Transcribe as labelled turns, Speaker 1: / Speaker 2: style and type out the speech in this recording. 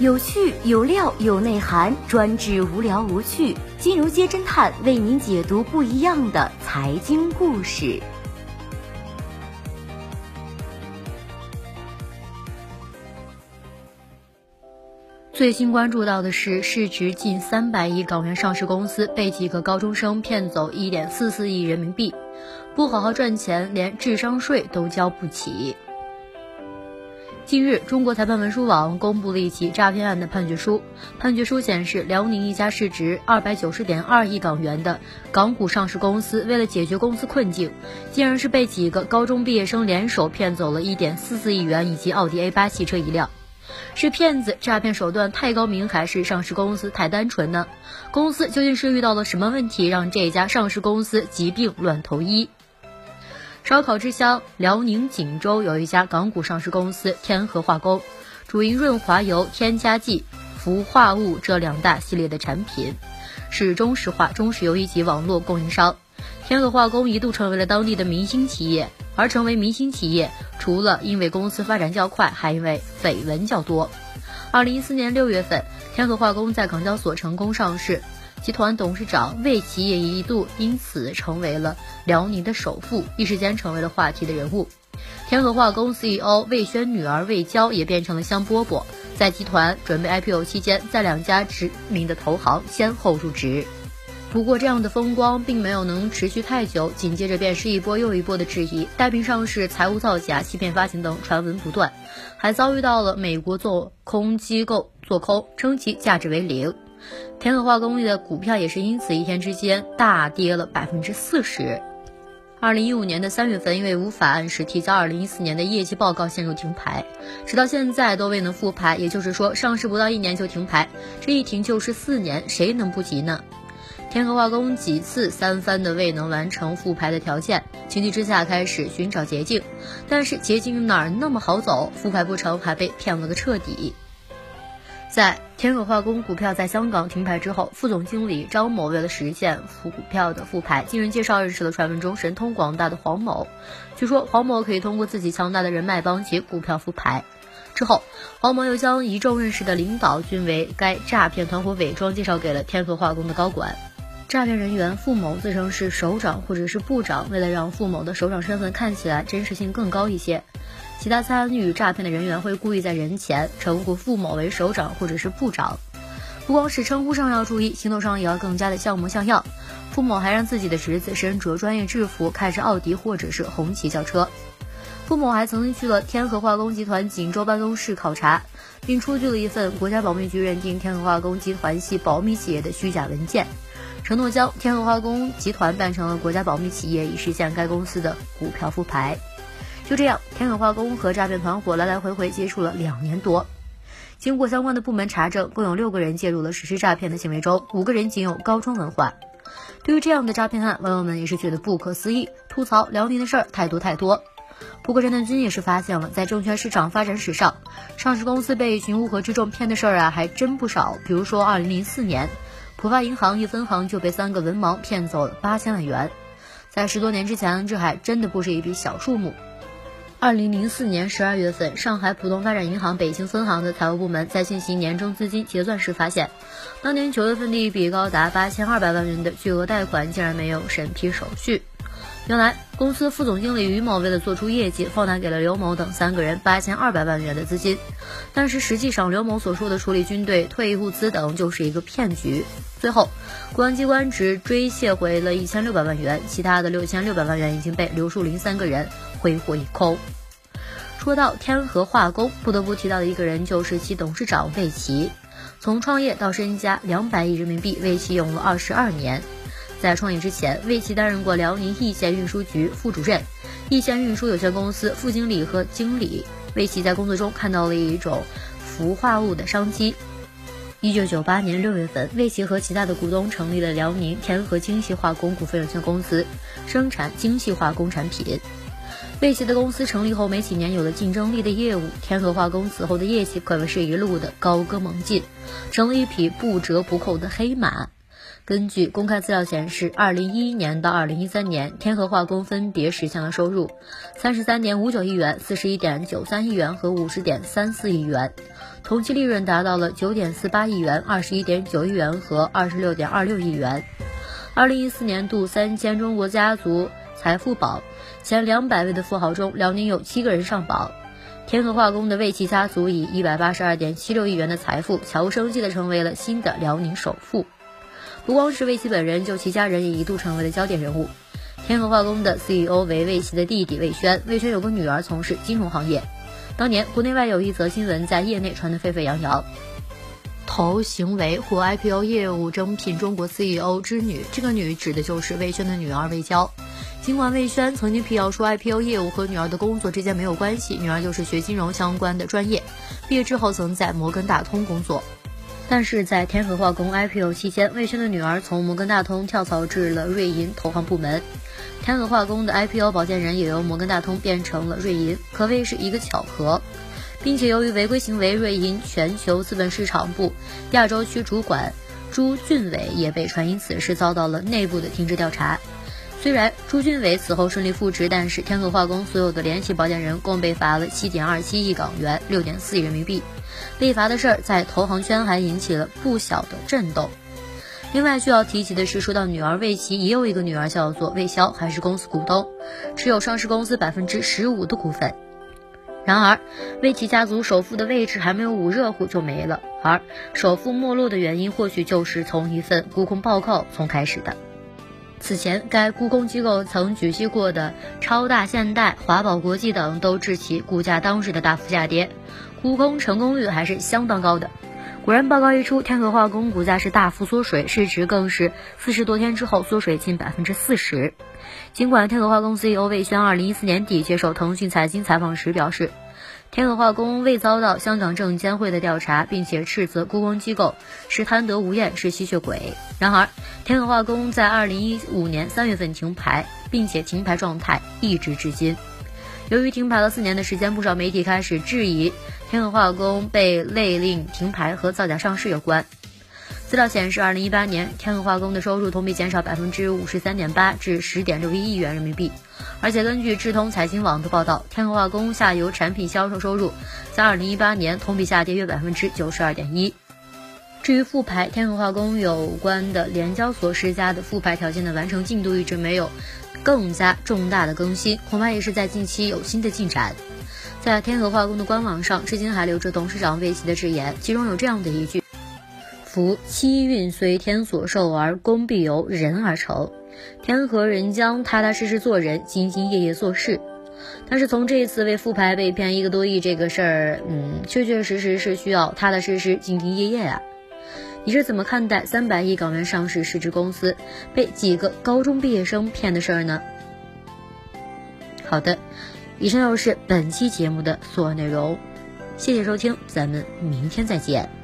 Speaker 1: 有趣有料有内涵，专治无聊无趣。金融街侦探为您解读不一样的财经故事。最新关注到的是，市值近三百亿港元上市公司被几个高中生骗走一点四四亿人民币，不好好赚钱，连智商税都交不起。近日，中国裁判文书网公布了一起诈骗案的判决书。判决书显示，辽宁一家市值二百九十点二亿港元的港股上市公司，为了解决公司困境，竟然是被几个高中毕业生联手骗走了一点四四亿元以及奥迪 A 八汽车一辆。是骗子诈骗手段太高明，还是上市公司太单纯呢？公司究竟是遇到了什么问题，让这家上市公司疾病乱投医？烧烤之乡辽宁锦州有一家港股上市公司天合化工，主营润滑油、添加剂、氟化物这两大系列的产品，是中石化、中石油一级网络供应商。天合化工一度成为了当地的明星企业，而成为明星企业，除了因为公司发展较快，还因为绯闻较多。二零一四年六月份，天合化工在港交所成功上市，集团董事长魏奇也一度因此成为了辽宁的首富，一时间成为了话题的人物。天合化工 CEO 魏轩女儿魏娇也变成了香饽饽，在集团准备 IPO 期间，在两家知名的投行先后入职。不过，这样的风光并没有能持续太久，紧接着便是一波又一波的质疑，带病上市、财务造假、欺骗发行等传闻不断，还遭遇到了美国做空机构做空，称其价值为零。天合化工的股票也是因此一天之间大跌了百分之四十。二零一五年的三月份，因为无法按时提交二零一四年的业绩报告，陷入停牌，直到现在都未能复牌，也就是说，上市不到一年就停牌，这一停就是四年，谁能不急呢？天河化工几次三番的未能完成复牌的条件，情急之下开始寻找捷径，但是捷径哪儿那么好走？复牌不成，还被骗了个彻底。在天合化工股票在香港停牌之后，副总经理张某为了实现股票的复牌，经人介绍认识了传闻中神通广大的黄某。据说黄某可以通过自己强大的人脉帮其股票复牌。之后，黄某又将一众认识的领导均为该诈骗团伙伪装介绍给了天合化工的高管。诈骗人员付某自称是首长或者是部长，为了让付某的首长身份看起来真实性更高一些，其他参与诈骗的人员会故意在人前称呼付某为首长或者是部长。不光是称呼上要注意，行动上也要更加的像模像样。付某还让自己的侄子身着专业制服，开着奥迪或者是红旗轿车。付某还曾经去了天合化工集团锦州办公室考察，并出具了一份国家保密局认定天合化工集团系保密企业的虚假文件。承诺将天合化工集团办成了国家保密企业，以实现该公司的股票复牌。就这样，天合化工和诈骗团伙来来回回接触了两年多。经过相关的部门查证，共有六个人介入了实施诈骗的行为中，五个人仅有高中文化。对于这样的诈骗案，网友们也是觉得不可思议，吐槽辽宁的事儿太多太多。不过侦探君也是发现了，在证券市场发展史上，上市公司被一群乌合之众骗的事儿啊，还真不少。比如说，二零零四年。浦发银行一分行就被三个文盲骗走了八千万元，在十多年之前，这还真的不是一笔小数目。二零零四年十二月份，上海浦东发展银行北京分行的财务部门在进行年终资金结算时发现，当年九月份的一笔高达八千二百万元的巨额贷款竟然没有审批手续。原来，公司副总经理于某为了做出业绩，放贷给了刘某等三个人八千二百万元的资金，但是实际上刘某所说的处理军队退役物资等就是一个骗局。最后，公安机关只追卸回了一千六百万元，其他的六千六百万元已经被刘树林三个人挥霍一空。说到天合化工，不得不提到的一个人就是其董事长魏奇，从创业到身家两百亿人民币，魏奇用了二十二年。在创业之前，魏奇担任过辽宁义县运输局副主任、义县运输有限公司副经理和经理。魏奇在工作中看到了一种氟化物的商机。一九九八年六月份，魏奇和其他的股东成立了辽宁天合精细化工股份有限公司，生产精细化工产品。魏奇的公司成立后没几年，有了竞争力的业务，天合化工此后的业绩可谓是一路的高歌猛进，成了一匹不折不扣的黑马。根据公开资料显示，二零一一年到二零一三年，天合化工分别实现了收入三十三点五九亿元、四十一点九三亿元和五十点三四亿元，同期利润达到了九点四八亿元、二十一点九亿元和二十六点二六亿元。二零一四年度三千中国家族财富榜前两百位的富豪中，辽宁有七个人上榜。天合化工的魏琦家族以一百八十二点七六亿元的财富，悄无声息地成为了新的辽宁首富。不光是魏琦本人，就其家人也一度成为了焦点人物。天合化工的 CEO 为魏琦的弟弟魏轩，魏轩有个女儿从事金融行业。当年国内外有一则新闻在业内传得沸沸扬扬：投行为或 IPO 业务征聘中国 CEO 之女，这个女指的就是魏轩的女儿魏娇。尽管魏轩曾经辟谣说 IPO 业务和女儿的工作之间没有关系，女儿就是学金融相关的专业，毕业之后曾在摩根大通工作。但是在天合化工 IPO 期间，魏轩的女儿从摩根大通跳槽至了瑞银投行部门，天合化工的 IPO 保荐人也由摩根大通变成了瑞银，可谓是一个巧合。并且由于违规行为，瑞银全球资本市场部亚洲区主管朱俊伟也被传因此事遭到了内部的停职调查。虽然朱俊伟此后顺利复职，但是天合化工所有的联席保荐人共被罚了七点二七亿港元，六点四亿人民币。被罚的事儿在投行圈还引起了不小的震动。另外需要提及的是，说到女儿魏琪，也有一个女儿叫做魏潇，还是公司股东，持有上市公司百分之十五的股份。然而，魏琪家族首富的位置还没有捂热乎就没了，而首富没落的原因，或许就是从一份沽空报告从开始的。此前，该沽空机构曾举息过的超大现代、华宝国际等，都致其股价当时的大幅下跌，沽空成功率还是相当高的。果然，报告一出，天合化工股价是大幅缩水，市值更是四十多天之后缩水近百分之四十。尽管天合化工 CEO 魏轩二零一四年底接受腾讯财经采访时表示。天和化工未遭到香港证监会的调查，并且斥责沽空机构是贪得无厌，是吸血鬼。然而，天和化工在二零一五年三月份停牌，并且停牌状态一直至今。由于停牌了四年的时间，不少媒体开始质疑天和化工被勒令停牌和造假上市有关。资料显示，二零一八年天合化工的收入同比减少百分之五十三点八，至十点六一亿元人民币。而且根据智通财经网的报道，天合化工下游产品销售收入在二零一八年同比下跌约百分之九十二点一。至于复牌，天合化工有关的联交所施加的复牌条件的完成进度一直没有更加重大的更新，恐怕也是在近期有新的进展。在天合化工的官网上，至今还留着董事长魏琦的致言，其中有这样的一句。夫七运随天所授，而功必由人而成。天和人将踏踏实实做人，兢兢业业做事。但是从这一次为复牌被骗一个多亿这个事儿，嗯，确确实实是需要踏踏实实、兢兢业业啊。你是怎么看待三百亿港元上市市值公司被几个高中毕业生骗的事儿呢？好的，以上就是本期节目的所有内容，谢谢收听，咱们明天再见。